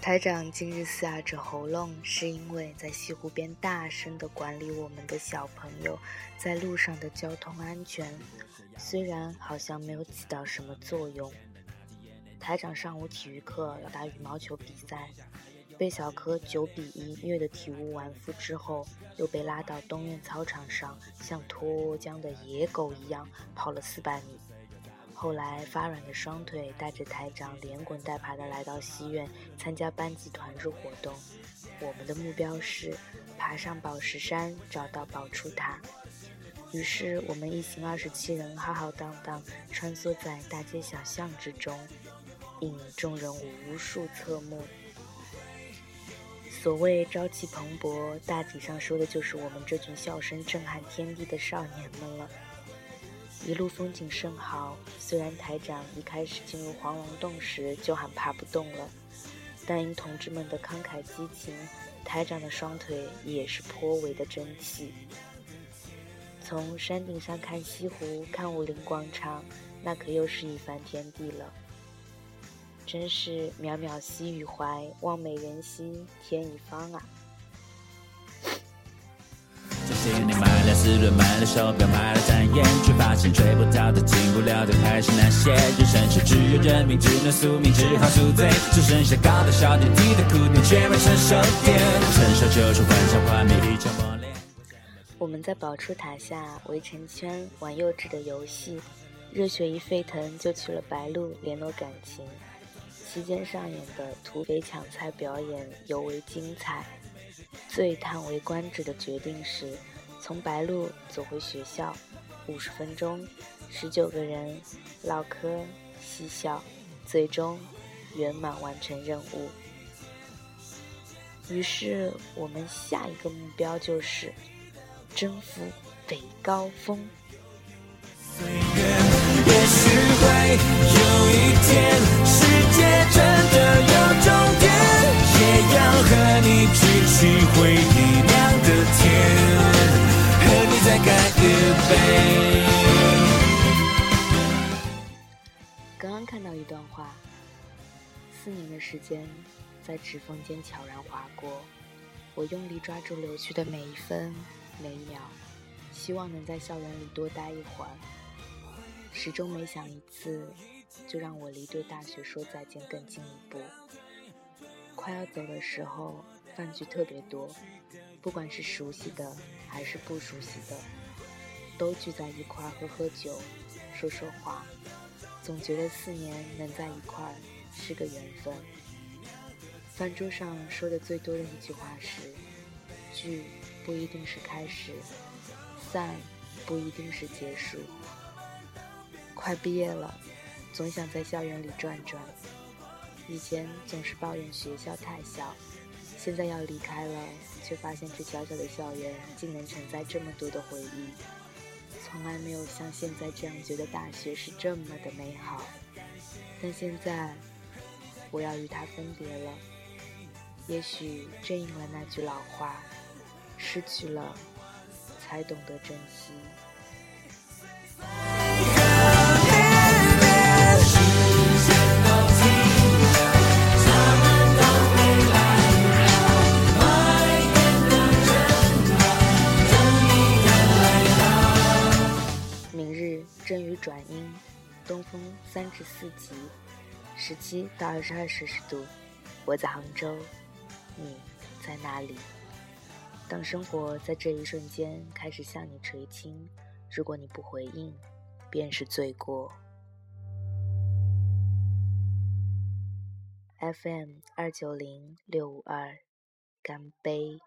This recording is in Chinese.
台长今日嘶哑着喉咙，是因为在西湖边大声的管理我们的小朋友在路上的交通安全。虽然好像没有起到什么作用。台长上午体育课要打羽毛球比赛，被小柯九比一虐得体无完肤之后，又被拉到东院操场上，像脱缰的野狗一样跑了四百米。后来发软的双腿带着台长连滚带爬的来到西苑参加班级团日活动。我们的目标是爬上宝石山，找到宝珠塔。于是，我们一行二十七人浩浩荡荡穿梭在大街小巷之中，引众人无数侧目。所谓朝气蓬勃，大体上说的就是我们这群笑声震撼天地的少年们了。一路风景甚好，虽然台长一开始进入黄龙洞时就喊爬不动了，但因同志们的慷慨激情，台长的双腿也是颇为的争气。从山顶上看西湖，看武林广场，那可又是一番天地了。真是渺渺兮予怀，望美人兮天一方啊！这些年买了四轮，买了手表，买了钻烟，却发现追不到的、进不了的，还是那些。人生是只有认命，只能宿命，只好宿醉。只剩下高的小点，低的苦点，却没成熟点。成熟就是幻想幻灭，一场磨练。我们在宝珠塔下围成圈玩幼稚的游戏，热血一沸腾就去了白鹿联络感情。期间上演的土匪抢菜表演尤为精彩。最叹为观止的决定是，从白鹿走回学校，五十分钟，十九个人唠嗑嬉笑，最终圆满完成任务。于是我们下一个目标就是。征服北高峰。岁月，也许会有一天，刚刚看到一段话，四年的时间在指缝间悄然划过，我用力抓住流去的每一分。每一秒，希望能在校园里多待一会儿，始终没想一次，就让我离对大学说再见更进一步。快要走的时候，饭局特别多，不管是熟悉的还是不熟悉的，都聚在一块儿喝喝酒，说说话。总觉得四年能在一块儿是个缘分。饭桌上说的最多的一句话是：聚。不一定是开始，散不一定是结束。快毕业了，总想在校园里转转。以前总是抱怨学校太小，现在要离开了，却发现这小小的校园竟能承载这么多的回忆。从来没有像现在这样觉得大学是这么的美好，但现在我要与它分别了。也许正应了那句老话。失去了，才懂得珍惜。明日阵雨转阴，东风三至四级，十七到二十二摄氏度。我在杭州，你在哪里？当生活在这一瞬间开始向你垂青，如果你不回应，便是罪过。FM 二九零六五二，干杯。